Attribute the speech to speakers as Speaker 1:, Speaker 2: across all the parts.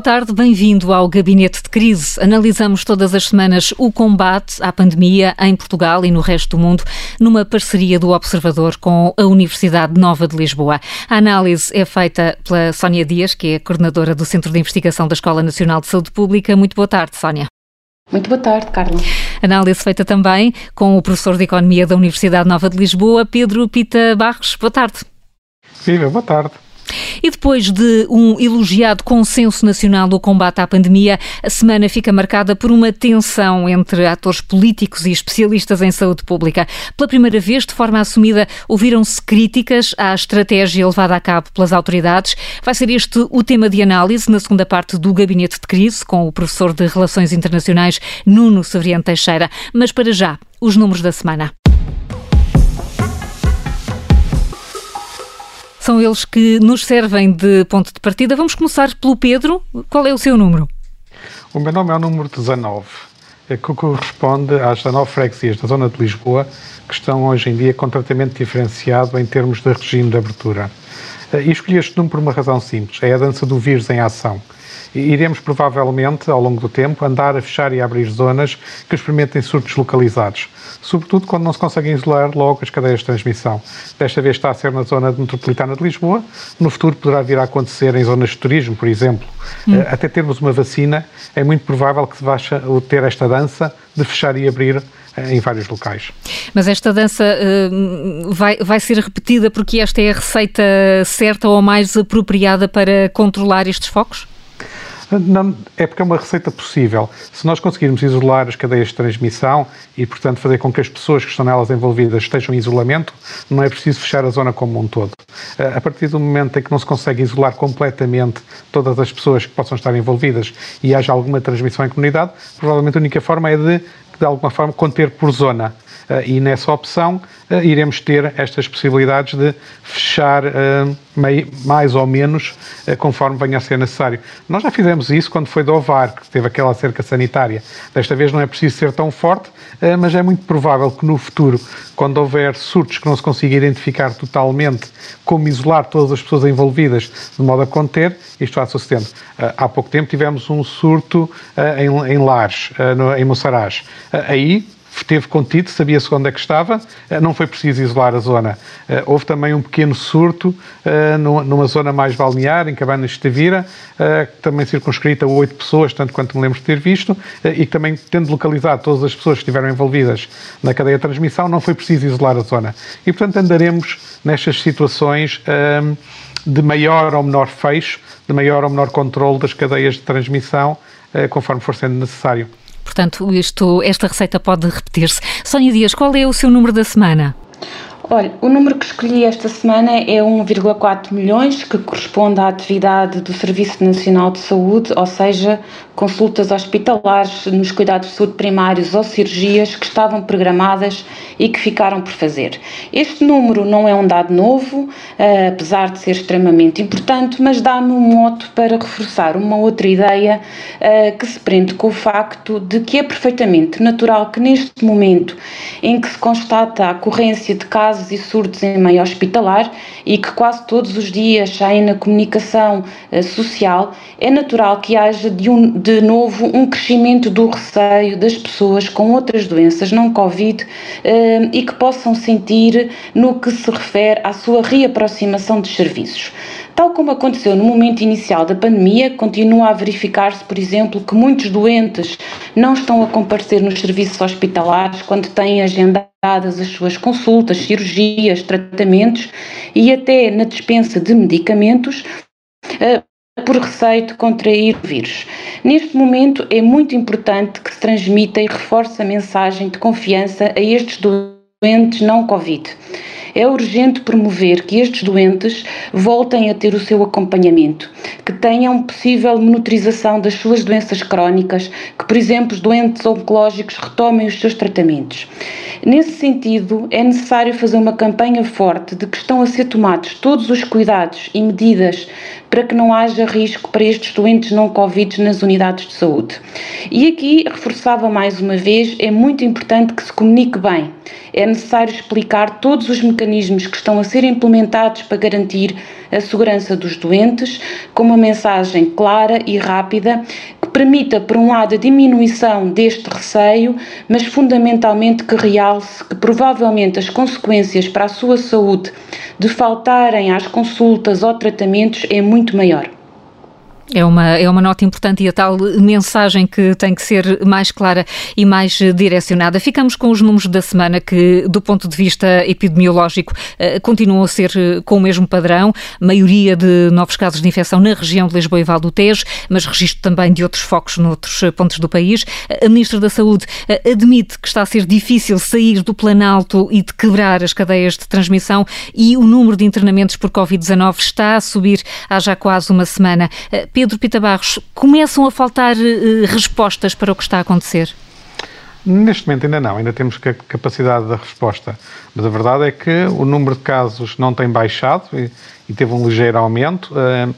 Speaker 1: boa tarde, bem-vindo ao Gabinete de Crise. Analisamos todas as semanas o combate à pandemia em Portugal e no resto do mundo, numa parceria do Observador com a Universidade Nova de Lisboa. A análise é feita pela Sónia Dias, que é coordenadora do Centro de Investigação da Escola Nacional de Saúde Pública. Muito boa tarde, Sónia.
Speaker 2: Muito boa tarde, Carla.
Speaker 1: Análise feita também com o professor de Economia da Universidade Nova de Lisboa, Pedro Pita Barros. Boa tarde.
Speaker 3: Viva, boa tarde.
Speaker 1: E depois de um elogiado consenso nacional do combate à pandemia, a semana fica marcada por uma tensão entre atores políticos e especialistas em saúde pública. Pela primeira vez, de forma assumida, ouviram-se críticas à estratégia levada a cabo pelas autoridades. Vai ser este o tema de análise na segunda parte do Gabinete de Crise, com o professor de Relações Internacionais Nuno Severiano Teixeira. Mas para já, os números da semana. São eles que nos servem de ponto de partida. Vamos começar pelo Pedro. Qual é o seu número?
Speaker 3: O meu nome é o número 19, que corresponde às 19 freguesias da zona de Lisboa que estão hoje em dia com tratamento diferenciado em termos de regime de abertura. E escolhi este número por uma razão simples: é a dança do vírus em ação iremos provavelmente, ao longo do tempo, andar a fechar e abrir zonas que experimentem surtos localizados, sobretudo quando não se conseguem isolar logo as cadeias de transmissão. Desta vez está a ser na zona metropolitana de Lisboa, no futuro poderá vir a acontecer em zonas de turismo, por exemplo. Hum. Eh, até termos uma vacina, é muito provável que se vá ter esta dança de fechar e abrir eh, em vários locais.
Speaker 1: Mas esta dança uh, vai, vai ser repetida porque esta é a receita certa ou mais apropriada para controlar estes focos?
Speaker 3: Não, é porque é uma receita possível. Se nós conseguirmos isolar as cadeias de transmissão e, portanto, fazer com que as pessoas que estão nelas envolvidas estejam em isolamento, não é preciso fechar a zona como um todo. Eh, a partir do momento em que não se consegue isolar completamente todas as pessoas que possam estar envolvidas e haja alguma transmissão em comunidade, provavelmente a única forma é de de alguma forma, conter por zona. Uh, e nessa opção uh, iremos ter estas possibilidades de fechar mei, mais ou menos conforme venha a ser necessário. Nós já fizemos isso quando foi do OVAR, que teve aquela cerca sanitária. Desta vez não é preciso ser tão forte, mas é muito provável que no futuro, quando houver surtos que não se consiga identificar totalmente, como isolar todas as pessoas envolvidas de modo a conter, isto vá sucedendo. há pouco tempo tivemos um surto em, em Lares, em Moçarás. Aí esteve contido, sabia-se onde é que estava, eh, não foi preciso isolar a zona. Eh, houve também um pequeno surto eh, numa zona mais balnear, em Cabanas de Tavira, também circunscrita a oito pessoas, tanto quanto me lembro de ter visto, e que também, tendo localizado todas as pessoas que estiveram envolvidas na cadeia de transmissão, não foi preciso isolar a zona. E, portanto, andaremos nestas situações de maior ou menor fecho, de maior ou menor controle das cadeias de transmissão, conforme for sendo necessário.
Speaker 1: Portanto, isto, esta receita pode repetir-se. Sónia Dias, qual é o seu número da semana?
Speaker 2: Olha, o número que escolhi esta semana é 1,4 milhões, que corresponde à atividade do Serviço Nacional de Saúde, ou seja, consultas hospitalares nos cuidados de saúde primários ou cirurgias que estavam programadas e que ficaram por fazer. Este número não é um dado novo, uh, apesar de ser extremamente importante, mas dá-me um moto para reforçar uma outra ideia uh, que se prende com o facto de que é perfeitamente natural que neste momento em que se constata a ocorrência de casos e surtos em meio hospitalar e que quase todos os dias saem na comunicação uh, social, é natural que haja de, um, de de novo um crescimento do receio das pessoas com outras doenças não Covid eh, e que possam sentir no que se refere à sua reaproximação dos serviços. Tal como aconteceu no momento inicial da pandemia, continua a verificar-se, por exemplo, que muitos doentes não estão a comparecer nos serviços hospitalares quando têm agendadas as suas consultas, cirurgias, tratamentos e até na dispensa de medicamentos eh, por receio de contrair o vírus. Neste momento é muito importante que se transmita e reforce a mensagem de confiança a estes doentes não Covid. É urgente promover que estes doentes voltem a ter o seu acompanhamento, que tenham possível monitorização das suas doenças crónicas, que, por exemplo, os doentes oncológicos retomem os seus tratamentos. Nesse sentido, é necessário fazer uma campanha forte de que estão a ser tomados todos os cuidados e medidas para que não haja risco para estes doentes não Covid nas unidades de saúde. E aqui reforçava mais uma vez, é muito importante que se comunique bem. É necessário explicar todos os mecanismos que estão a ser implementados para garantir a segurança dos doentes, com uma mensagem clara e rápida que permita, por um lado, a diminuição deste receio, mas fundamentalmente que realce que provavelmente as consequências para a sua saúde de faltarem às consultas ou tratamentos é muito maior.
Speaker 1: É uma, é uma nota importante e a tal mensagem que tem que ser mais clara e mais direcionada. Ficamos com os números da semana que, do ponto de vista epidemiológico, eh, continuam a ser eh, com o mesmo padrão. Maioria de novos casos de infecção na região de Lisboa e Val do Tejo, mas registro também de outros focos noutros eh, pontos do país. A Ministra da Saúde admite que está a ser difícil sair do planalto e de quebrar as cadeias de transmissão e o número de internamentos por Covid-19 está a subir há já quase uma semana. Pedro Pita Barros, começam a faltar uh, respostas para o que está a acontecer?
Speaker 3: Neste momento ainda não, ainda temos capacidade da resposta. Mas a verdade é que o número de casos não tem baixado e, e teve um ligeiro aumento, uh,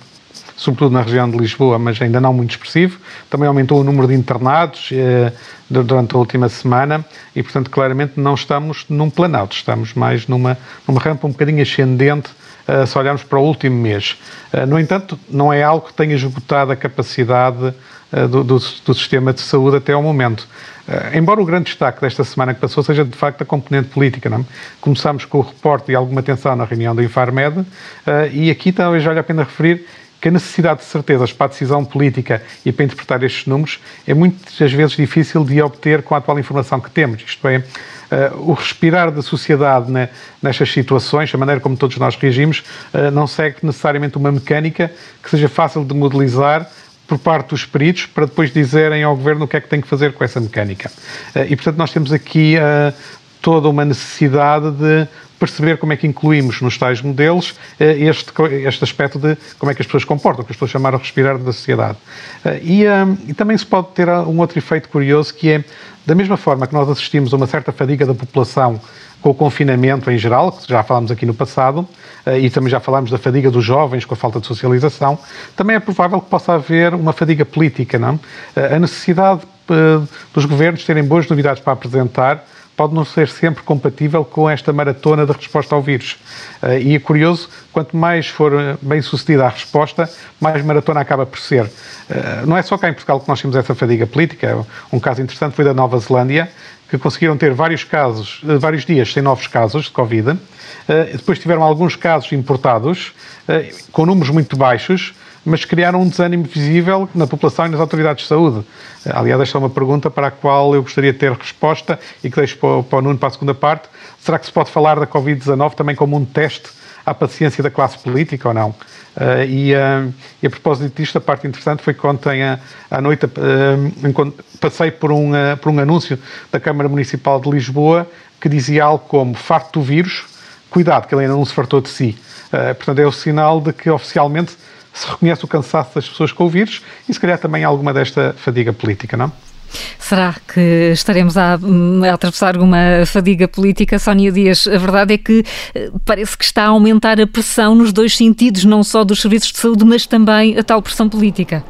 Speaker 3: sobretudo na região de Lisboa, mas ainda não muito expressivo. Também aumentou o número de internados uh, durante a última semana e, portanto, claramente não estamos num planalto, estamos mais numa, numa rampa um bocadinho ascendente uh, se olharmos para o último mês. Uh, no entanto, não é algo que tenha esgotado a capacidade uh, do, do, do, sistema de saúde até ao momento. embora o grande destaque desta semana que passou seja de facto a componente política, não? É? começámos com o reporte e alguma atenção na reunião do Infarmed e aqui talvez valha a pena referir que a necessidade de certezas para a decisão política e para interpretar estes números é muitas vezes difícil de obter com a atual informação que temos. Isto é, uh, o respirar da sociedade né, nestas situações, a maneira como todos nós reagimos, uh, não segue necessariamente uma mecânica que seja fácil de modelizar por parte dos peritos para depois dizerem ao governo o que é que tem que fazer com essa mecânica. Uh, e, portanto, nós temos aqui toda uma necessidade de perceber como é que incluímos nos tais modelos eh, este, este aspecto de como é que as pessoas comportam, que as pessoas chamaram a respirar da sociedade. Eh, e, eh, e também se pode ter um outro efeito curioso que é, da mesma forma que nós assistimos a uma certa fadiga da população com o confinamento em geral, que já falámos aqui no passado, e também já falámos da fadiga dos jovens com a falta de socialização, também é provável que possa haver uma fadiga política, não? A necessidade dos governos terem boas novidades para apresentar pode não ser sempre compatível com esta maratona de resposta ao vírus. Uh, e é curioso, quanto mais for eh, bem sucedida a resposta, mais maratona acaba por ser. Uh, não é só cá em Portugal que nós temos essa fadiga política. Um caso interessante foi da Nova Zelândia, que conseguiram ter vários casos, vários dias sem novos casos de Covid. Depois tiveram alguns casos importados, com números muito baixos, mas criaram um desânimo visível na população e nas autoridades de saúde. Aliás, esta é uma pergunta para a qual eu gostaria de ter resposta e que deixo para para o Nuno para a segunda parte. Será que se pode falar da Covid-19 também como um teste à paciência da classe política ou não? Uh, e, uh, e, a propósito disto, a parte interessante foi que ontem à, à noite uh, passei por um, por um anúncio da Câmara Municipal de Lisboa que dizia algo como farto do vírus, cuidado que ele ainda não se fartou de si. portanto, é o sinal de que oficialmente se reconhece o cansaço das pessoas com o vírus e se calhar também alguma desta fadiga política, não?
Speaker 1: Será que estaremos a, a atravessar uma fadiga política, Sónia Dias? A verdade é que eh, parece que está a aumentar a pressão nos dois sentidos, não só dos serviços de saúde, mas também a tal pressão política.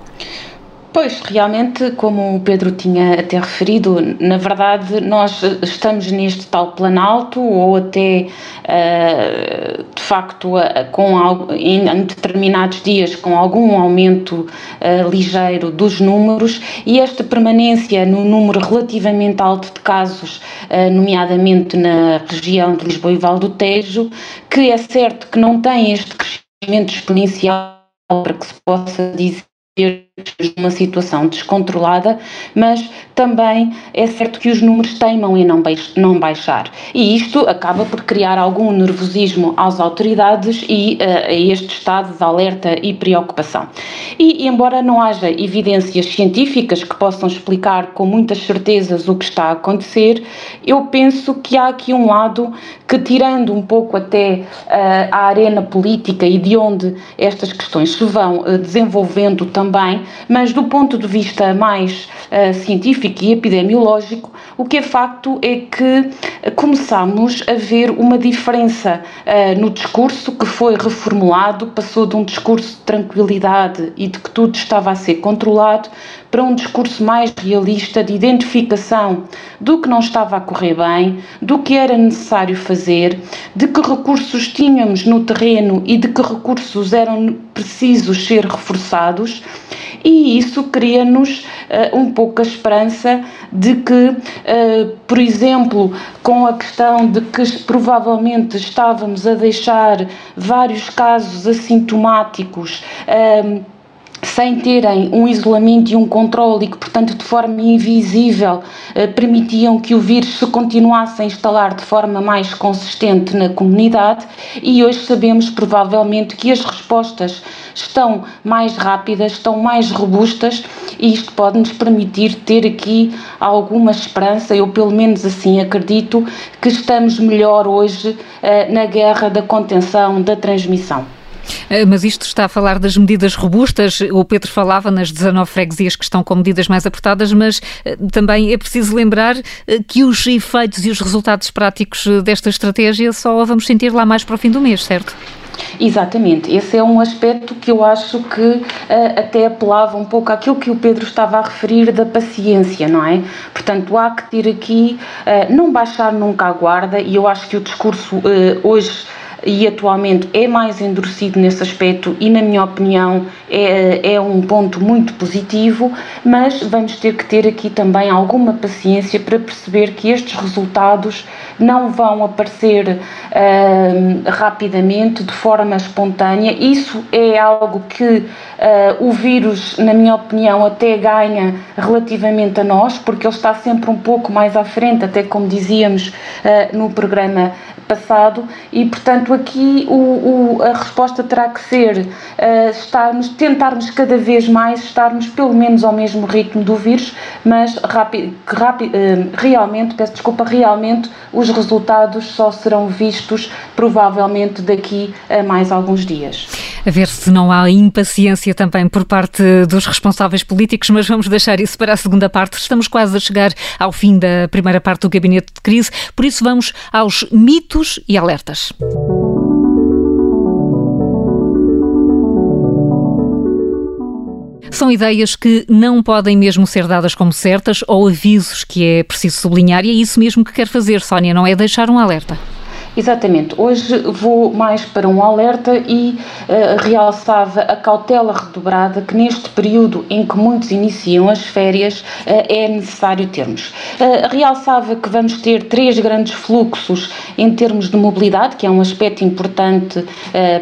Speaker 2: Pois, realmente, como o Pedro tinha até referido, na verdade nós estamos neste tal planalto ou até, uh, de facto, uh, com algo, em, em, determinados dias com algum aumento uh, ligeiro dos números e esta permanência no número relativamente alto de casos, nomeadamente na região de Lisboa e Val do Tejo, que é certo que não tem este crescimento exponencial para que se possa dizer uma situação descontrolada, mas também é certo que os números teimam em não baixar. E isto acaba por criar algum nervosismo às autoridades e uh, a este estado de alerta e preocupação. E, embora não haja evidências científicas que possam explicar com muitas certezas o que está a acontecer, eu penso que há aqui um lado que, tirando um pouco até uh, a arena política e de onde estas questões se vão uh, desenvolvendo também, mas do ponto de vista mais uh, científico e epidemiológico, o que é facto é que começamos a ver uma diferença uh, no discurso que foi reformulado, passou de um discurso de tranquilidade e de que tudo estava a ser controlado para um discurso mais realista de identificação do que não estava a correr bem, do que era necessário fazer, de que recursos tínhamos no terreno e de que recursos eram precisos ser reforçados e isso cria-nos uh, um pouco a esperança de que, uh, por exemplo, com a questão de que provavelmente estávamos a deixar vários casos assintomáticos. Uh, sem terem um isolamento e um controle e que, portanto, de forma invisível eh, permitiam que o vírus se continuasse a instalar de forma mais consistente na comunidade e hoje sabemos provavelmente que as respostas estão mais rápidas, estão mais robustas e isto pode nos permitir ter aqui alguma esperança, eu pelo menos assim acredito, que estamos melhor hoje eh, na guerra da contenção da transmissão.
Speaker 1: Eh, mas isto está a falar das medidas robustas. O Pedro falava nas 19 freguesias que estão com medidas mais apertadas, mas eh, também é preciso lembrar eh, que os efeitos e os resultados práticos desta estratégia só vamos sentir lá mais para o fim do mês, certo?
Speaker 2: Exatamente, esse é um aspecto que eu acho que uh, até apelava um pouco àquilo que o Pedro estava a referir da paciência, não é? Portanto, há que ter aqui, uh, não baixar nunca a guarda, e eu acho que o discurso uh, hoje e atualmente é mais endurecido nesse aspecto e, na minha opinião, é, é um ponto muito positivo, mas vamos ter que ter aqui também alguma paciência para perceber que estes resultados não vão aparecer uh, rapidamente, de forma espontânea. Isso é algo que uh, o vírus, na minha opinião, até ganha relativamente a nós, porque ele está sempre um pouco mais à frente, até como dizíamos uh, no programa passado, e portanto aqui o, o, a resposta terá que ser uh, estarmos, tentarmos cada vez mais estarmos pelo menos ao mesmo ritmo do vírus, mas rapi, rapi, uh, realmente, peço desculpa, realmente os resultados só serão vistos provavelmente daqui a mais alguns dias.
Speaker 1: A ver se não há impaciência também por parte dos responsáveis políticos, mas vamos deixar isso para a segunda parte. Estamos quase a chegar ao fim da primeira parte do gabinete de crise, por isso vamos aos mitos e alertas. São ideias que não podem mesmo ser dadas como certas ou avisos que é preciso sublinhar e é isso mesmo que quer fazer, Sónia, não é deixar um alerta.
Speaker 2: Exatamente. Hoje vou mais para um alerta e uh, realçava a cautela redobrada que neste período em que muitos iniciam as férias uh, é necessário termos. Uh, realçava que vamos ter três grandes fluxos em termos de mobilidade, que é um aspecto importante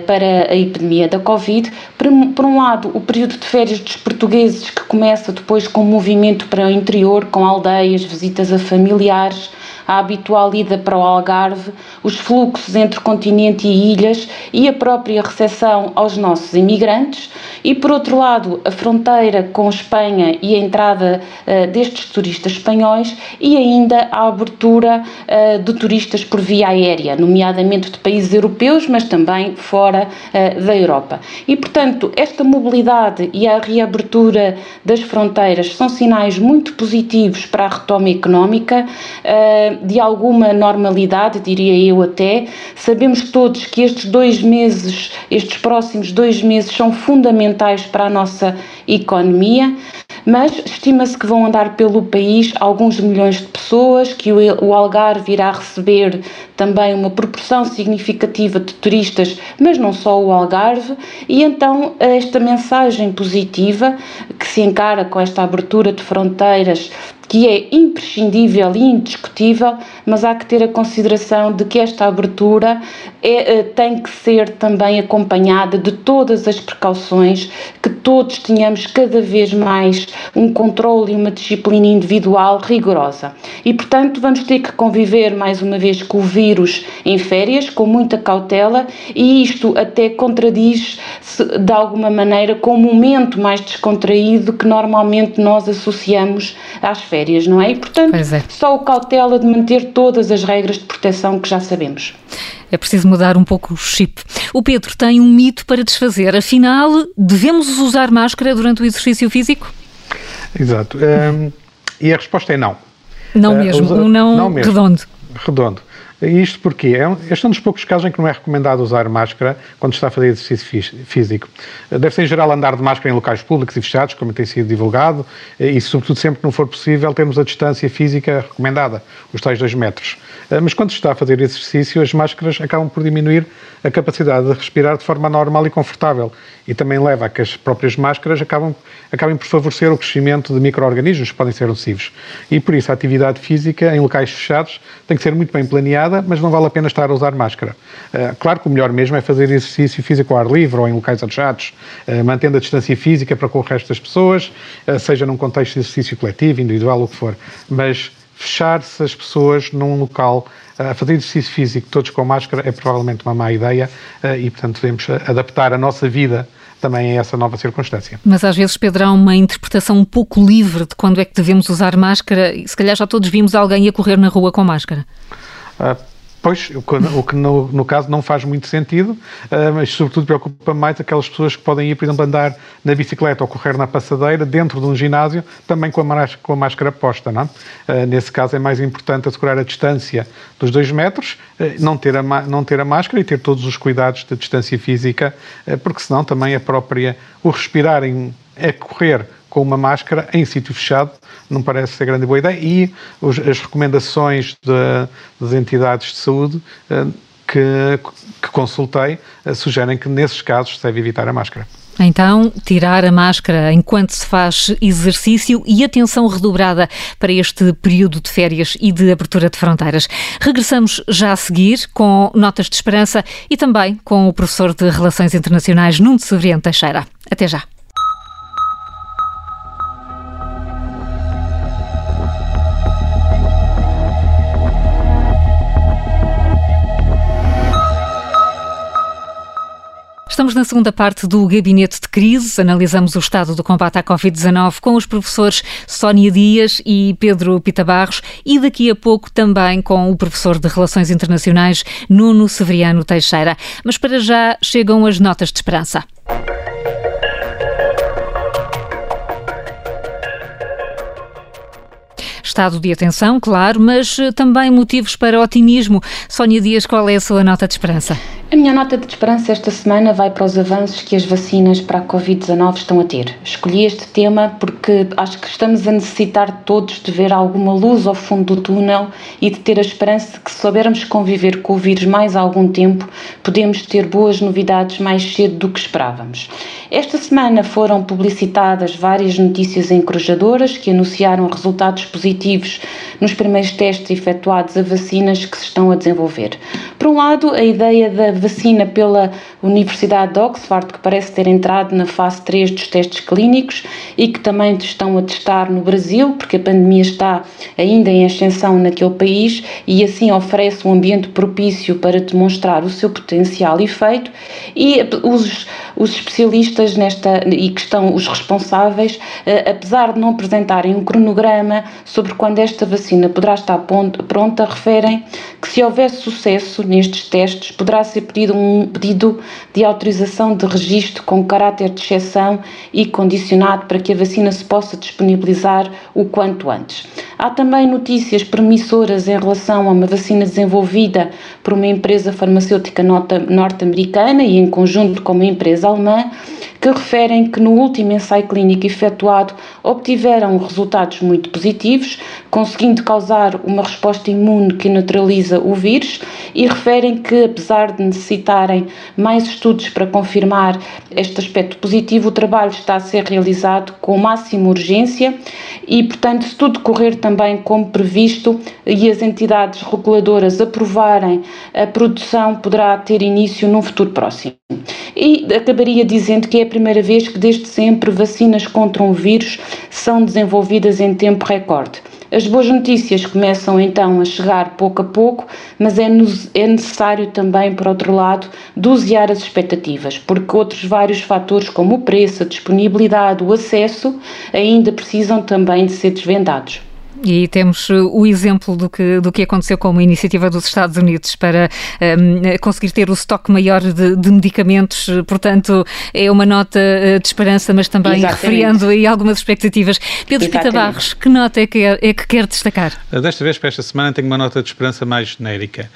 Speaker 2: para a epidemia da Covid. Por, por um lado, o período de férias dos portugueses que começa depois com movimento para o interior, com aldeias, visitas a familiares a habitual ida para o Algarve, os fluxos entre continente e ilhas e a própria recepção aos nossos imigrantes, e por outro lado, a fronteira com Espanha e a entrada uh, destes turistas espanhóis e ainda a abertura uh, de turistas por via aérea, nomeadamente de países europeus, mas também fora uh, da Europa. E, portanto, esta mobilidade e a reabertura das fronteiras são sinais muito positivos para a retoma económica de alguma normalidade, diria eu até. Sabemos todos que estes dois meses, estes próximos dois meses, são fundamentais para a nossa economia, mas estima-se que vão andar pelo país alguns milhões de pessoas, que o Algarve irá receber também uma proporção significativa de turistas, mas não só o Algarve, e então esta mensagem positiva que se encara com esta abertura de fronteiras que é imprescindível e indiscutível, mas há que ter a consideração de que esta abertura é, eh, tem que ser também acompanhada de todas as precauções, que todos tenhamos cada vez mais um controle e uma disciplina individual rigorosa. E, portanto, vamos ter que conviver mais uma vez com o vírus em férias, com muita cautela, e isto até contradiz-se de alguma maneira com o momento mais descontraído que normalmente nós associamos às férias férias, não é? E, portanto, é. só o cautela de manter todas as regras de proteção que já sabemos.
Speaker 1: É preciso mudar um pouco o chip. O Pedro tem um mito para desfazer. Afinal, devemos usar máscara durante o exercício físico?
Speaker 3: Exato. Um, e a resposta é não.
Speaker 1: Não uh, mesmo, usa, um não, não mesmo. redondo.
Speaker 3: Redondo. Isto porque é este é um dos poucos casos em que não é recomendado usar máscara quando está a fazer exercício físico. Deve ser, em geral, andar de máscara em locais públicos e fechados, como tem sido divulgado, e, sobretudo, sempre que não for possível, termos a distância física recomendada, os tais dois metros. Eh, mas quando se está a fazer exercício, as máscaras acabam por diminuir a capacidade de respirar de forma normal e confortável. E também leva a que as próprias máscaras acabam, acabem por favorecer o crescimento de micro-organismos que podem ser nocivos. E por isso a atividade física em locais fechados tem que ser muito bem planeada, mas não vale a pena estar a usar máscara. Uh, claro que o melhor mesmo é fazer exercício físico ao ar livre ou em locais achados, uh, mantendo a distância física para com o resto das pessoas, seja num contexto de exercício coletivo, individual, o que for. Mas fechar-se as pessoas num local a fazer exercício físico todos com máscara é provavelmente uma má ideia e, portanto, devemos adaptar a nossa vida também a essa nova circunstância.
Speaker 1: Mas às vezes, Pedro, há uma interpretação um pouco livre de quando é que devemos usar máscara e se calhar já todos vimos alguém a correr na rua com máscara.
Speaker 3: Uh, Pois, o que no, no, caso não faz muito sentido, uh, mas sobretudo preocupa mais aquelas pessoas que podem ir, por exemplo, andar na bicicleta ou correr na passadeira dentro de um ginásio, também com a, máscara, com a máscara posta. Não? Uh, nesse caso é mais importante assegurar a distância dos dois metros, uh, não, ter a, não ter a máscara e ter todos os cuidados de distância física, porque senão também a própria, o respirar em, é correr com uma máscara em sítio fechado não parece ser grande boa ideia e os, as recomendações das entidades de saúde eh, que, que consultei eh, sugerem que nesses casos se deve evitar a máscara.
Speaker 1: Então, tirar a máscara enquanto se faz exercício e atenção redobrada para este período de férias e de abertura de fronteiras. Regressamos já a seguir com notas de esperança e também com o professor de Relações Internacionais Nuno Severiano Teixeira. Até já. Estamos na segunda parte do Gabinete de Crises. Analisamos o estado do combate à Covid-19 com os professores Sónia Dias e Pedro Pita Barros e daqui a pouco também com o professor de Relações Internacionais Nuno Severiano Teixeira. Mas para já chegam as notas de esperança. Estado de atenção, claro, mas também motivos para otimismo. Sónia Dias, qual é a sua nota de esperança?
Speaker 2: A minha nota de esperança esta semana vai para os avanços que as vacinas para a Covid-19 estão a ter. Escolhi este tema porque acho que estamos a necessitar todos de ver alguma luz ao fundo do túnel e de ter a esperança de que, se soubermos conviver com o vírus mais algum tempo, podemos ter boas novidades mais cedo do que esperávamos. Esta semana foram publicitadas várias notícias encorajadoras que anunciaram resultados positivos nos primeiros testes efetuados a vacinas que se estão a desenvolver. Por um lado, a ideia da vacina pela Universidade de Oxford, que parece ter entrado na fase 3 dos testes clínicos e que também estão a testar no Brasil, porque a pandemia está ainda em ascensão naquele país e assim oferece um ambiente propício para demonstrar o seu potencial efeito. E os, os especialistas nesta e que estão os responsáveis, eh, apesar de não apresentarem um cronograma sobre quando esta vacina poderá estar pronta, referem que se houver sucesso nestes testes, poderá ser pedido um pedido de autorização de registro com caráter de exceção e condicionado para que a vacina se possa disponibilizar o quanto antes. Há também notícias promissoras em relação a uma vacina desenvolvida por uma empresa farmacêutica norte-americana e em conjunto com uma empresa 我们 que referem que no último ensaio clínico efetuado obtiveram resultados muito positivos, conseguindo causar uma resposta imune que neutraliza o vírus e referem que, apesar de necessitarem mais estudos para confirmar este aspecto positivo, o trabalho está a ser realizado com máxima urgência e, portanto, se tudo correr também como previsto e as entidades reguladoras aprovarem a produção, poderá ter início num futuro próximo. E acabaria dizendo que é primeira vez que, desde sempre, vacinas contra um vírus são desenvolvidas em tempo recorde. As boas notícias começam então a chegar pouco a pouco, mas é, é necessário também, por outro lado, dosear as expectativas, porque outros vários fatores, como o preço, a disponibilidade, o acesso, ainda precisam também de ser desvendados.
Speaker 1: E temos o exemplo do que, do que aconteceu com uma iniciativa dos Estados Unidos para um, conseguir ter o estoque maior de, de, medicamentos. Portanto, é uma nota de esperança, mas também Exatamente. refriando aí algumas expectativas. Pedro Exatamente. Pita Barros, que nota é que, é que quer destacar?
Speaker 3: Desta vez, para esta semana, tenho uma nota de esperança mais genérica,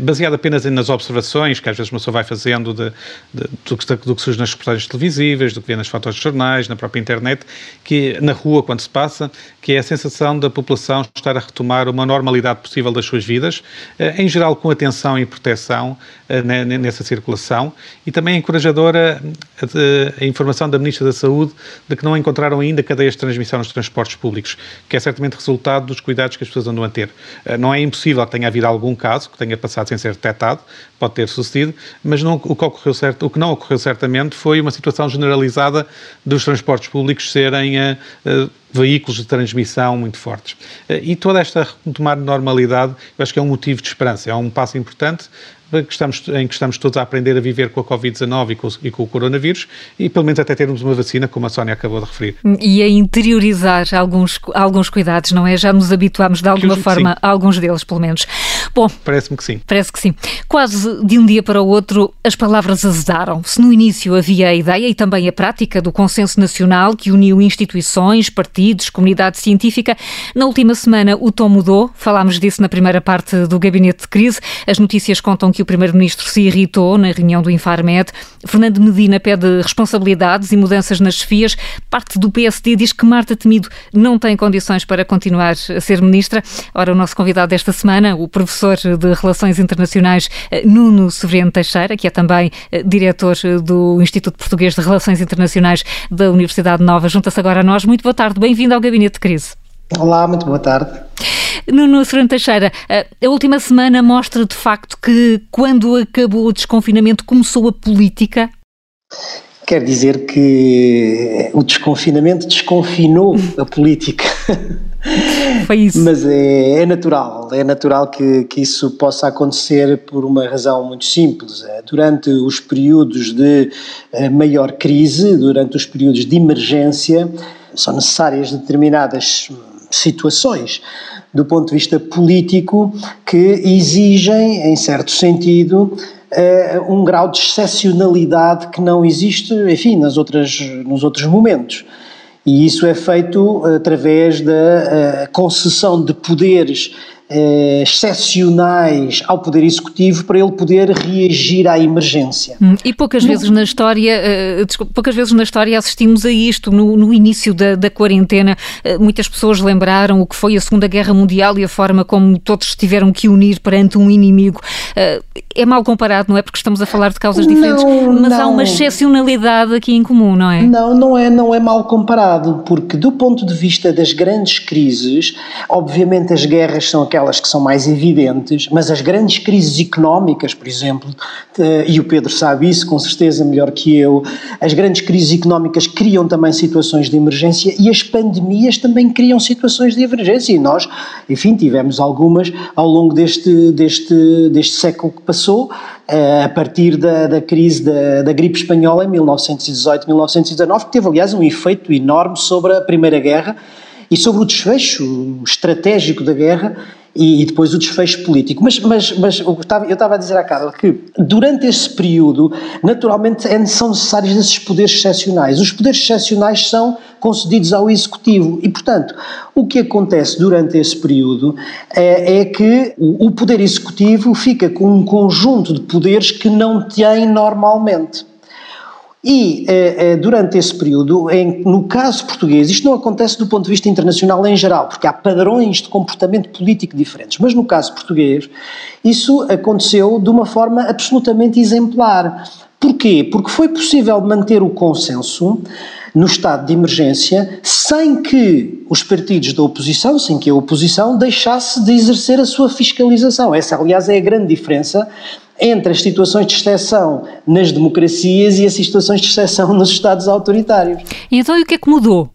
Speaker 3: baseada apenas nas observações que às vezes uma pessoa vai fazendo de, de, do, que, do que surge nas reportagens televisivas, do que vê nas fotos de jornais, na própria internet, que na rua, quando se passa, que é a sensação da população estar a retomar uma normalidade possível das suas vidas, eh, em geral com atenção e proteção eh, nessa circulação, e também é encorajadora eh, a informação da Ministra da Saúde de que não encontraram ainda cadeias de transmissão nos transportes públicos, que é certamente resultado dos cuidados que as pessoas andam a ter. Não é impossível que tenha havido algum caso que tenha passado sem ser detectado, pode ter sucedido, mas não, o, que ocorreu certo, o que não ocorreu certamente foi uma situação generalizada dos transportes públicos serem uh, veículos de transmissão muito fortes. Uh, e toda esta retomada de normalidade, eu acho que é um motivo de esperança, é um passo importante, que estamos, em que estamos todos a aprender a viver com a Covid-19 e, com, e com o coronavírus e pelo menos até termos uma vacina, como a Sónia acabou de referir.
Speaker 1: E a interiorizar alguns, alguns cuidados, não é? Já nos habituamos de alguma forma a alguns deles, pelo menos.
Speaker 3: Bom, parece-me que sim.
Speaker 1: Parece que sim. Quase de um dia para o outro, as palavras azedaram. Se no início havia a ideia e também a prática do consenso nacional que uniu instituições, partidos, comunidade científica, na última semana o tom mudou. Falámos disso na primeira parte do gabinete de crise. As notícias contam que o Primeiro-Ministro se irritou na reunião do Infarmed. Fernando Medina pede responsabilidades e mudanças nas chefias. Parte do PSD diz que Marta Temido não tem condições para continuar a ser Ministra. Ora, o nosso convidado desta semana, o professor de Relações Internacionais eh, Nuno Severino Teixeira, que é também eh, diretor eh, do Instituto Português de Relações Internacionais da Universidade Nova, junta-se agora a nós. Muito boa tarde, bem-vindo ao Gabinete de Crise.
Speaker 4: Olá, muito boa tarde.
Speaker 1: Nuno Serrano Teixeira, a última semana mostra de facto que quando acabou o desconfinamento começou a política?
Speaker 4: Quer dizer que o desconfinamento desconfinou a política.
Speaker 1: Foi isso.
Speaker 4: Mas é, é, natural, é natural que, que isso possa acontecer por uma razão muito simples. É, durante os períodos de eh, maior crise, durante os períodos de emergência, são necessárias determinadas situações do ponto de vista político que exigem, em certo sentido, uh, um grau de excepcionalidade que não existe, enfim, nas outras, nos outros momentos. E isso é feito através da uh, concessão de poderes eh, excepcionais ao Poder Executivo para ele poder reagir à emergência.
Speaker 1: Hum, e poucas vezes na história, eh, desculpa, poucas vezes na história assistimos a isto. No, no início da, da quarentena, eh, muitas pessoas lembraram o que foi a Segunda Guerra Mundial e a forma como todos tiveram que unir perante um inimigo. É mal comparado, não é? Porque estamos a falar de causas diferentes, não, mas não. há uma excepcionalidade aqui em comum, não é?
Speaker 4: Não, não é, não é mal comparado, porque do ponto de vista das grandes crises, obviamente as guerras são aquelas aquelas que são mais evidentes, mas as grandes crises económicas, por exemplo, e o Pedro sabe isso com certeza melhor que eu, as grandes crises económicas criam também situações de emergência e as pandemias também criam situações de emergência. E nós, enfim, tivemos algumas ao longo deste, deste, deste século que passou, eh, a partir da, da crise da, da gripe espanhola em 1918-1919, que teve aliás um efeito enorme sobre a Primeira Guerra, e sobre o desfecho estratégico da guerra e, e, depois o desfecho político. Mas, mas, mas eu, estava, a dizer à Carla que durante esse período, naturalmente, é, são necessários esses poderes excepcionais. Os poderes excepcionais são concedidos ao Executivo e, portanto, o que acontece durante esse período é, é que o Poder Executivo fica com um conjunto de poderes que não tem normalmente. E eh, eh, durante esse período, em, no caso português, isto não acontece do ponto de vista internacional em geral, porque há padrões de comportamento político diferentes, mas no caso português, isso aconteceu de uma forma absolutamente exemplar. Porquê? Porque foi possível manter o consenso no estado de emergência sem que os partidos da oposição, sem que a oposição deixasse de exercer a sua fiscalização. Essa, aliás, é a grande diferença entre as situações de exceção nas democracias e as situações de exceção nos Estados autoritários.
Speaker 1: E então, e o que é que mudou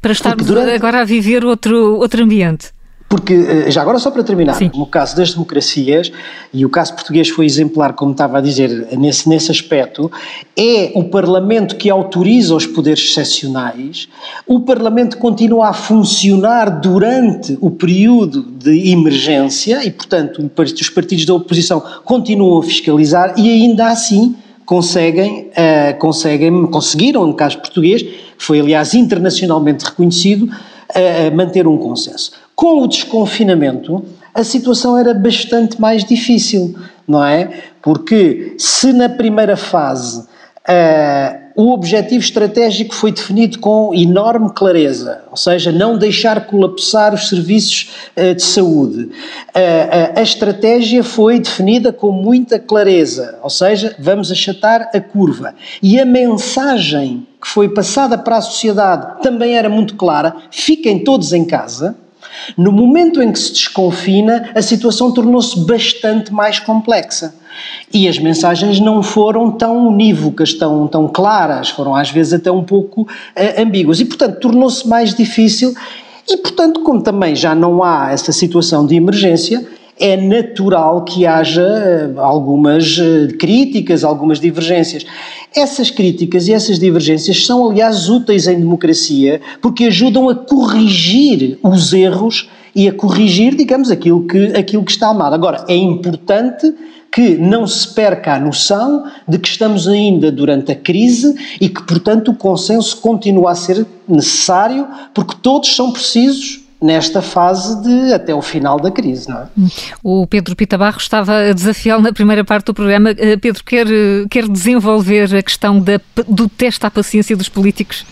Speaker 1: para estarmos durante... agora a viver outro, outro ambiente?
Speaker 4: Porque, eh, já agora só para terminar, Sim. no caso das democracias, e o caso português foi exemplar, como estava a dizer, nesse, nesse aspecto, é o Parlamento que autoriza os poderes excepcionais, o Parlamento continua a funcionar durante o período de emergência e, portanto, os partidos da oposição continuam a fiscalizar e ainda assim conseguem, uh, conseguem conseguiram, no caso português, que foi aliás internacionalmente reconhecido, uh, manter um consenso. Com o desconfinamento, a situação era bastante mais difícil, não é? Porque se na primeira fase uh, o objetivo estratégico foi definido com enorme clareza, ou seja, não deixar colapsar os serviços uh, de saúde. Uh, a estratégia foi definida com muita clareza, ou seja, vamos achatar a curva. E a mensagem que foi passada para a sociedade também era muito clara: fiquem todos em casa no momento em que se desconfina, a situação tornou-se bastante mais complexa. E as mensagens não foram tão unívocas, tão, tão claras, foram às vezes até um pouco uh, ambíguas. E, portanto, tornou-se mais difícil. E, portanto, como também já não há essa situação de emergência, é natural que haja eh, algumas eh, críticas, algumas divergências. Essas críticas e essas divergências são, aliás, úteis em democracia porque ajudam a corrigir os erros e a corrigir, digamos, aquilo que, aquilo que está mal. Agora, é importante que não se perca a noção de que estamos ainda durante a crise e que, portanto, o consenso continua a ser necessário porque todos são precisos nesta fase de até o final da crise, não é?
Speaker 1: O Pedro Pita Barro estava a desafiá-lo na primeira parte do programa. Eh, Pedro, quer, quer desenvolver a questão da, do teste à paciência dos políticos?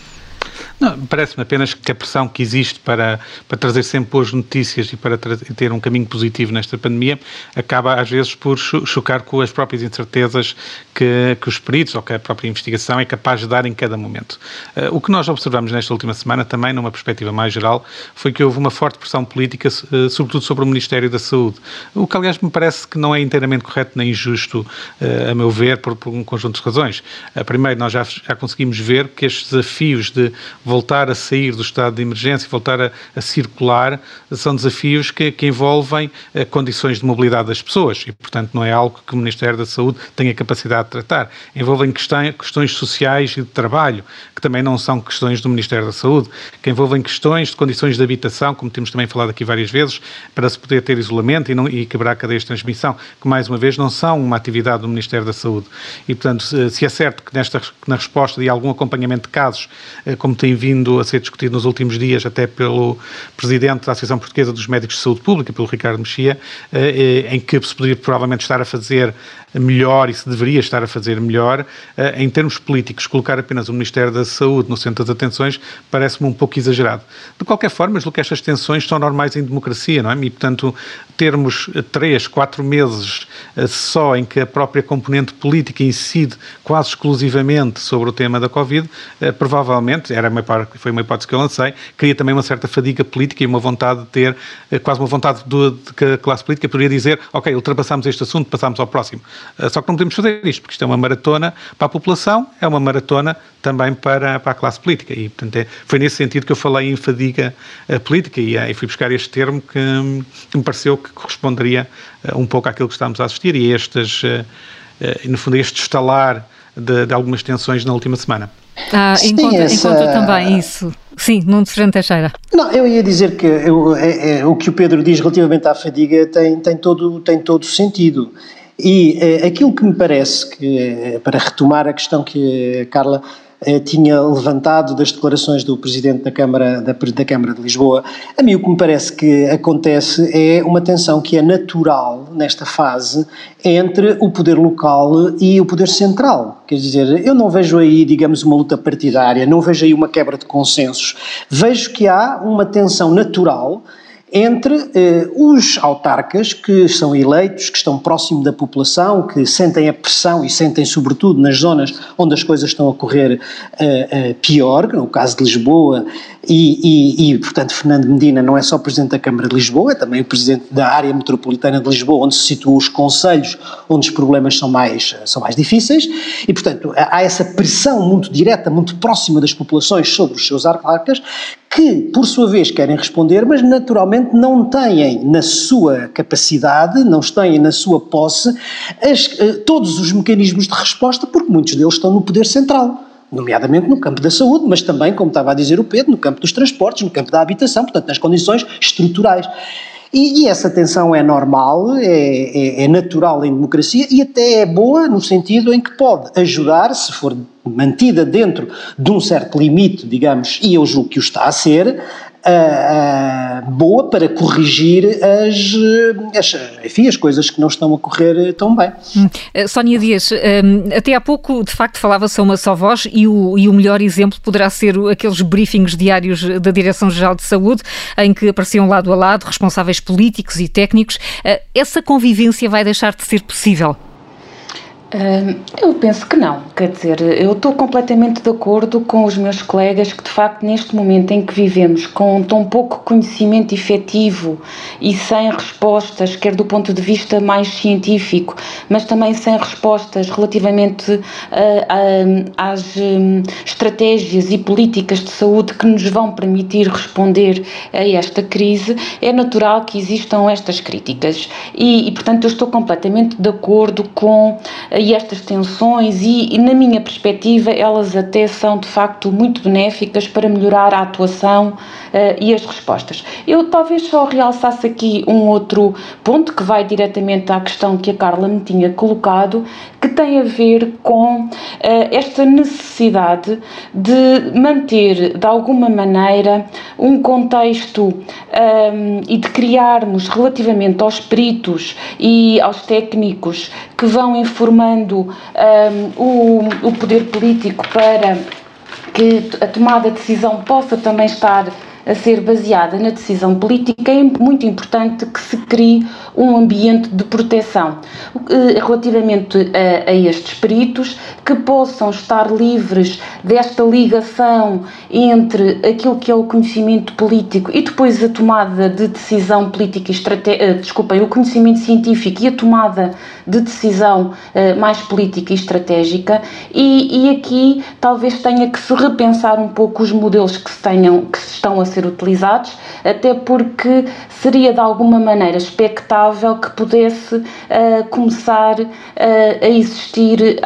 Speaker 3: Parece-me apenas que a pressão que existe para, para trazer sempre boas notícias e para ter um caminho positivo nesta pandemia acaba às vezes por chocar com as próprias incertezas que, que os peritos ou que a própria investigação é capaz de dar em cada momento. Uh, o que nós observamos nesta última semana, também numa perspectiva mais geral, foi que houve uma forte pressão política, uh, sobretudo sobre o Ministério da Saúde, o que aliás me parece que não é inteiramente correto nem justo, uh, a meu ver, por, por um conjunto de razões. primeiro, nós já, já conseguimos ver que estes desafios de voltar a sair do estado de emergência, voltar a, a circular, são desafios que, que envolvem uh, condições de mobilidade das pessoas e, portanto, não é algo que o Ministério da Saúde tenha capacidade de tratar. Envolvem questões, sociais e de trabalho, que também não são questões do Ministério da Saúde, que envolvem questões de condições de habitação, como temos também falado aqui várias vezes, para se poder ter isolamento e, não, e quebrar cadeias de transmissão, que mais uma vez não são uma atividade do Ministério da Saúde. E, portanto, se, é certo que nesta, na resposta de algum acompanhamento de casos, uh, como tem vindo a ser discutido nos últimos dias, até pelo Presidente da Associação Portuguesa dos Médicos de Saúde Pública, pelo Ricardo Mexia, eh, eh, em que se poderia provavelmente estar a fazer melhor e se deveria estar a fazer melhor. Eh, em termos políticos, colocar apenas o Ministério da Saúde no centro das atenções parece-me um pouco exagerado. De qualquer forma, julgo que estas tensões são normais em democracia, não é? E, portanto, termos três, quatro meses só em que a própria componente política incide quase exclusivamente sobre o tema da Covid, provavelmente, era uma foi uma hipótese que eu lancei, cria também uma certa fadiga política e uma vontade de ter, eh, quase uma vontade de, de que a classe política poderia dizer, ok, ultrapassamos este assunto, passamos ao próximo. Eh, só que não podemos fazer isto, porque isto é uma maratona para a população, é uma maratona também para, para a classe política. E, portanto, é, foi nesse sentido que eu falei em fadiga uh, política e, uh, e, fui buscar este termo que, que, me pareceu que corresponderia um pouco àquilo que estamos a assistir e a estes, no fundo, a este estalar de, de algumas tensões na última semana.
Speaker 1: Ah, encontra, essa... encontra também isso. Sim, Nuno Ferreira Teixeira.
Speaker 4: Não, eu ia dizer que eu, é, é, o que o Pedro diz relativamente à fadiga tem, tem, todo, tem todo sentido. E é, aquilo que me parece que, eh, para retomar a questão que a Carla eh, tinha levantado das declarações do Presidente da Câmara, da, da, Câmara de Lisboa, a mim o que me parece que acontece é uma tensão que é natural nesta fase entre o poder local e o poder central. Quer dizer, eu não vejo aí, digamos, uma luta partidária, não vejo aí uma quebra de consensos. Vejo que há uma tensão natural entre eh, os autarcas que são eleitos, que estão próximo da população, que sentem a pressão e sentem, sobretudo, nas zonas onde as coisas estão a correr eh, eh, pior, no caso de Lisboa, e, e, e, portanto, Fernando Medina não é só Presidente da Câmara de Lisboa, é também o Presidente da área metropolitana de Lisboa, onde se situam os conselhos onde os problemas são mais, são mais difíceis, e, portanto, há essa pressão muito direta, muito próxima das populações sobre os seus autarcas, que, por sua vez, querem responder, mas naturalmente provavelmente não têm na sua capacidade, não têm na sua posse as, eh, todos os mecanismos de resposta, porque muitos deles estão no poder central nomeadamente no campo da saúde, mas também, como estava a dizer o Pedro, no campo dos transportes, no campo da habitação, portanto, nas condições estruturais. E, e essa tensão é normal, é, é, é, natural em democracia e até é boa no sentido em que pode ajudar, se for mantida dentro de um certo limite, digamos, e eu julgo que o está a ser, uh, uh, boa para corrigir as, as, enfim, as coisas que não estão a correr tão bem. Hum.
Speaker 1: Eh, Sónia Dias, um, até há pouco de facto falava-se a uma só voz e o, e o melhor exemplo poderá ser aqueles briefings diários da Direção-Geral de Saúde em que apareciam lado a lado responsáveis políticos e técnicos. Uh, essa convivência vai deixar de ser possível?
Speaker 2: Eu penso que não, quer dizer, eu estou completamente de acordo com os meus colegas que, de facto, neste momento em que vivemos com tão pouco conhecimento efetivo e sem respostas, quer do ponto de vista mais científico, mas também sem respostas relativamente uh, uh, às um, estratégias e políticas de saúde que nos vão permitir responder a esta crise, é natural que existam estas críticas. E, e portanto, eu estou completamente de acordo com e estas tensões e, e, na minha perspectiva, elas até são de facto muito benéficas para melhorar a atuação uh, e as respostas. Eu talvez só realçasse aqui um outro ponto que vai diretamente à questão que a Carla me tinha colocado, que tem a ver com uh, esta necessidade de manter, de alguma maneira, um contexto um, ehm, e de criarmos relativamente aos peritos e aos técnicos que vão informando um, o, o poder político para que a tomada de decisão possa também estar a ser baseada na decisão política, é muito importante que se crie um ambiente de proteção eh, relativamente a, a estes peritos que possam estar livres desta ligação entre aquilo que é o conhecimento político e depois a tomada de decisão política e estratégica, eh, desculpem, o conhecimento científico e a tomada de decisão uh, mais política e estratégica. E, e, aqui talvez tenha que se repensar um pouco os modelos que se tenham, que estão a ser utilizados, até porque seria de alguma maneira expectável que pudesse uh, começar uh, a existir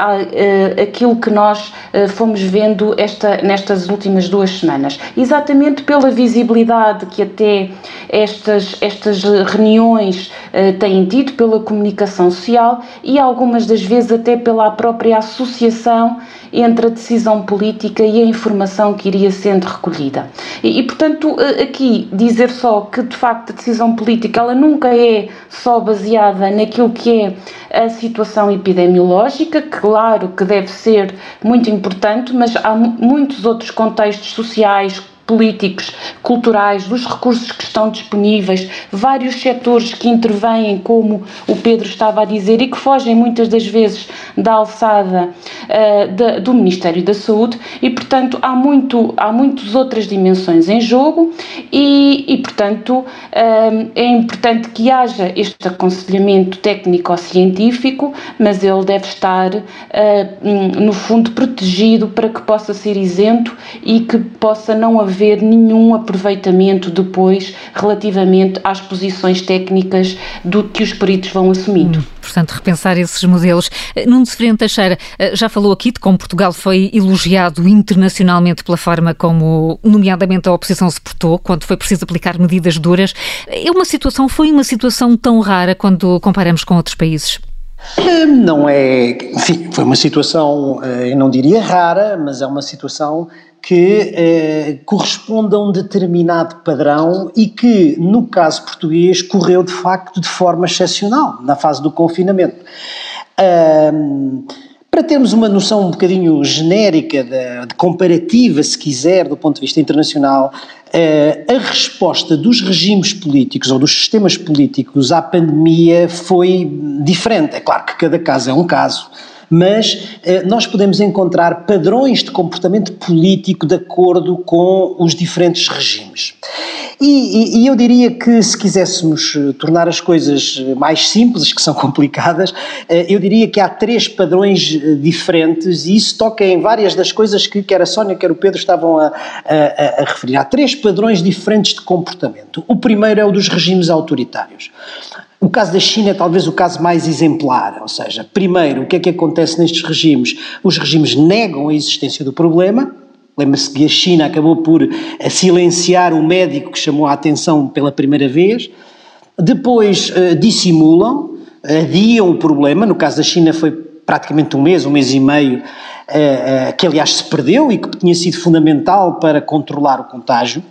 Speaker 2: aquilo que nós fomos vendo esta, nestas últimas duas semanas. Exatamente pela visibilidade que até estas, estas reuniões têm tido, pela comunicação social e algumas das vezes até pela própria associação entre a decisão política e a informação que iria sendo recolhida. E, e, portanto, aqui dizer só que de facto a decisão política ela nunca é só baseada naquilo que é a situação epidemiológica, claro que deve ser muito importante, mas há muitos outros contextos sociais, políticos, culturais, dos recursos que estão disponíveis, vários setores que intervêm, como o Pedro estava a dizer, e que fogem muitas das vezes da alçada uh, do Ministério da Saúde, e portanto há, muito, há muitas outras dimensões em jogo, e, e portanto uh, é importante que haja este aconselhamento técnico-científico, mas ele deve estar, uh, no fundo, protegido para que possa ser isento e que possa não haver haver nenhum aproveitamento depois relativamente às posições técnicas do que os peritos vão assumindo. Hum,
Speaker 1: portanto, repensar esses modelos. Eh, Nuno Severino Teixeira eh, já falou aqui de como Portugal foi elogiado internacionalmente pela forma como, nomeadamente, a oposição se portou quando foi preciso aplicar medidas duras. É uma situação, foi uma situação tão rara quando comparamos com outros países?
Speaker 4: Eh, não é, enfim, foi uma situação, eu não diria rara, mas é uma situação que eh, corresponde a um determinado padrão e que, no caso português, correu de facto de forma excepcional na fase do confinamento. Um, para termos uma noção um bocadinho genérica, de, de, comparativa, se quiser, do ponto de vista internacional, eh, a resposta dos regimes políticos ou dos sistemas políticos à pandemia foi diferente. É claro que cada caso é um caso mas eh, nós podemos encontrar padrões de comportamento político de acordo com os diferentes regimes. E, e, e, eu diria que se quiséssemos eh, tornar as coisas mais simples, que são complicadas, eh, eu diria que há três padrões eh, diferentes e isso toca em várias das coisas que quer a Sónia, quer o Pedro estavam a, a, a referir. Há três padrões diferentes de comportamento. O primeiro é o dos regimes autoritários. O caso da China é talvez o caso mais exemplar, ou seja, primeiro, o que é que acontece nestes regimes? Os regimes negam a existência do problema, Lembra-se que a China acabou por eh, silenciar o médico que chamou a atenção pela primeira vez. Depois uh, dissimulam, adiam o problema. No caso da China foi praticamente um mês, um mês e meio, uh, que aliás se perdeu e que tinha sido fundamental para controlar o contágio.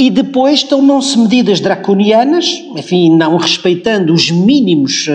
Speaker 4: E depois tomam-se medidas draconianas, enfim, não respeitando os mínimos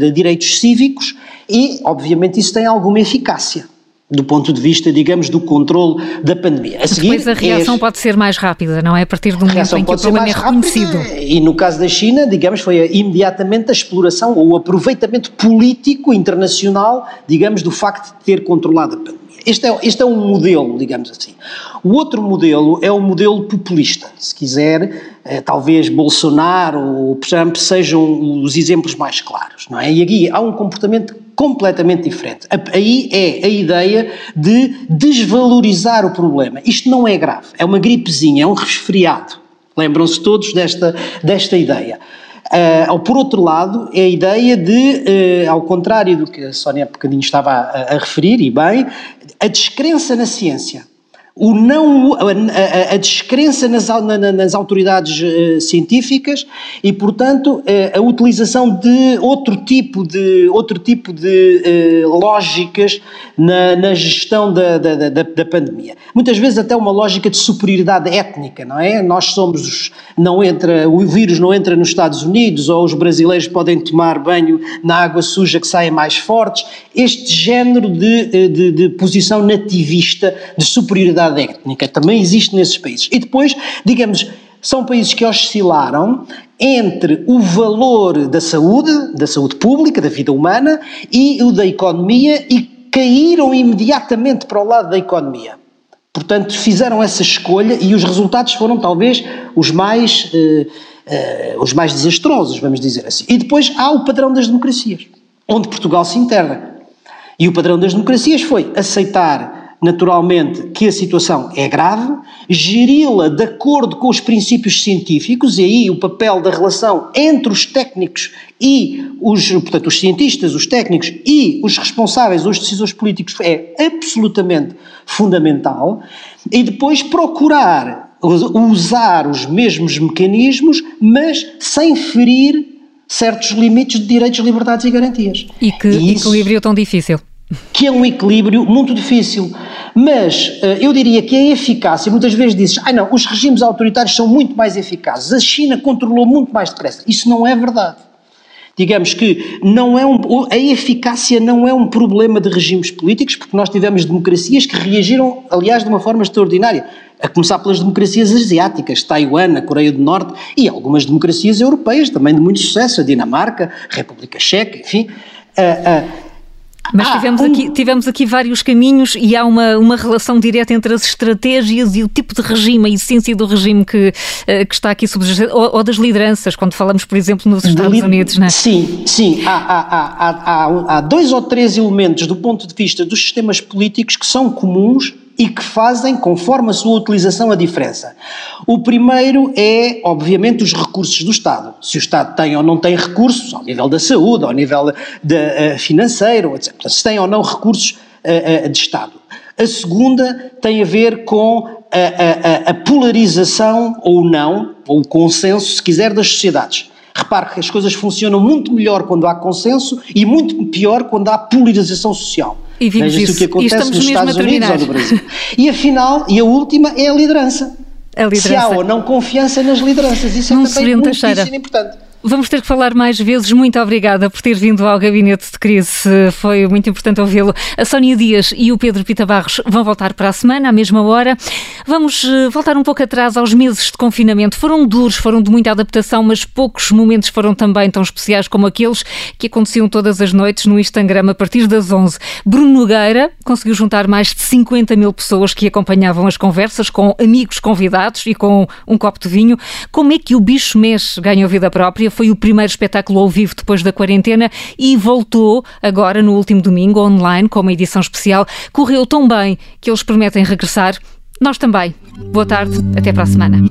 Speaker 4: de direitos cívicos, e obviamente isso tem alguma eficácia do ponto de vista, digamos, do controle da pandemia.
Speaker 1: A seguir, Depois a reação é, pode ser mais rápida, não é? A partir do momento em que o problema é reconhecido. Rápida,
Speaker 4: e no caso da China, digamos, foi imediatamente a exploração ou o aproveitamento político internacional, digamos, do facto de ter controlado a pandemia. Este é, este é um modelo, digamos assim. O outro modelo é o modelo populista. Se quiser, eh, talvez Bolsonaro ou Trump sejam os exemplos mais claros, não é? E aqui há um comportamento completamente diferente. Aí é a ideia de desvalorizar o problema. Isto não é grave, é uma gripezinha, é um resfriado. Lembram-se todos desta, desta ideia. Uh, por outro lado, é a ideia de, uh, ao contrário do que a Sónia há bocadinho estava a, a referir, e bem, a descrença na ciência o não, a, a, descrença nas, nas autoridades uh, científicas e, portanto, uh, a utilização de outro tipo de, outro tipo de uh, lógicas na, na gestão da, da, da, da, pandemia. Muitas vezes até uma lógica de superioridade étnica, não é? Nós somos, não entra, o vírus não entra nos Estados Unidos ou os brasileiros podem tomar banho na água suja que saem mais fortes. Este género de, de, de posição nativista, de superioridade diversidade étnica também existe nesses países. E depois, digamos, são países que oscilaram entre o valor da saúde, da saúde pública, da vida humana, e o da economia e caíram imediatamente para o lado da economia. Portanto, fizeram essa escolha e os resultados foram talvez os mais, eh, eh, os mais desastrosos, vamos dizer assim. E depois há o padrão das democracias, onde Portugal se integra. E o padrão das democracias foi aceitar naturalmente, que a situação é grave, geri-la de acordo com os princípios científicos, e aí o papel da relação entre os técnicos e os, portanto, os cientistas, os técnicos e os responsáveis, os decisores políticos, é absolutamente fundamental, e depois procurar usar os mesmos mecanismos, mas sem ferir certos limites de direitos, liberdades e garantias.
Speaker 1: E que e isso, equilíbrio tão difícil
Speaker 4: que é um equilíbrio muito difícil. Mas uh, eu diria que a eficácia, muitas vezes dizes, ah não, os regimes autoritários são muito mais eficazes, a China controlou muito mais depressa. Isso não é verdade. Digamos que não é um, a eficácia não é um problema de regimes políticos, porque nós tivemos democracias que reagiram, aliás, de uma forma extraordinária. A começar pelas democracias asiáticas, Taiwan, a Coreia do Norte e algumas democracias europeias também de muito sucesso, a Dinamarca, a República Checa, enfim. Uh, uh,
Speaker 1: mas ah, tivemos, um... aqui, tivemos aqui vários caminhos e há uma, uma relação direta entre as estratégias e o tipo de regime, a essência do regime que, eh, que está aqui subjacente, ou, ou, das lideranças, quando falamos, por exemplo, nos Estados Unidos, não é?
Speaker 4: Sim, sim. Há, há, há, há dois ou três elementos do ponto de vista dos sistemas políticos que são comuns e que fazem, conforme a sua utilização, a diferença. O primeiro é, obviamente, os recursos do Estado. Se o Estado tem ou não tem recursos, ao nível da saúde, ao nível de, uh, financeiro, etc. Se tem ou não recursos uh, uh, de Estado. A segunda tem a ver com a, a, a polarização ou não, ou o consenso, se quiser, das sociedades. Repare que as coisas funcionam muito melhor quando há consenso e muito pior quando há polarização social.
Speaker 1: E vimos isso. o que acontece nos Estados Unidos ou no Brasil.
Speaker 4: E afinal, e a última é a liderança. A liderança. Se há ou não confiança nas lideranças, isso é não também muito importante.
Speaker 1: Vamos ter que falar mais vezes. Muito obrigada por ter vindo ao Gabinete de Crise. Foi muito importante ouvi-lo. A Sónia Dias e o Pedro Pita Barros vão voltar para a semana, à mesma hora. Vamos eh, voltar um pouco atrás aos meses de confinamento. Foram duros, foram de muita adaptação, mas poucos momentos foram também tão especiais como aqueles que aconteciam todas as noites no Instagram a partir das 11. Bruno Nogueira conseguiu juntar mais de 50 mil pessoas que acompanhavam as conversas com amigos convidados e com um copo de vinho. Como é que o bicho mexe ganhou vida própria? Foi o primeiro espetáculo ao vivo depois da quarentena e voltou agora no último domingo online com uma edição especial. Correu tão bem que eles prometem regressar. Nós também. Boa tarde, até para a semana.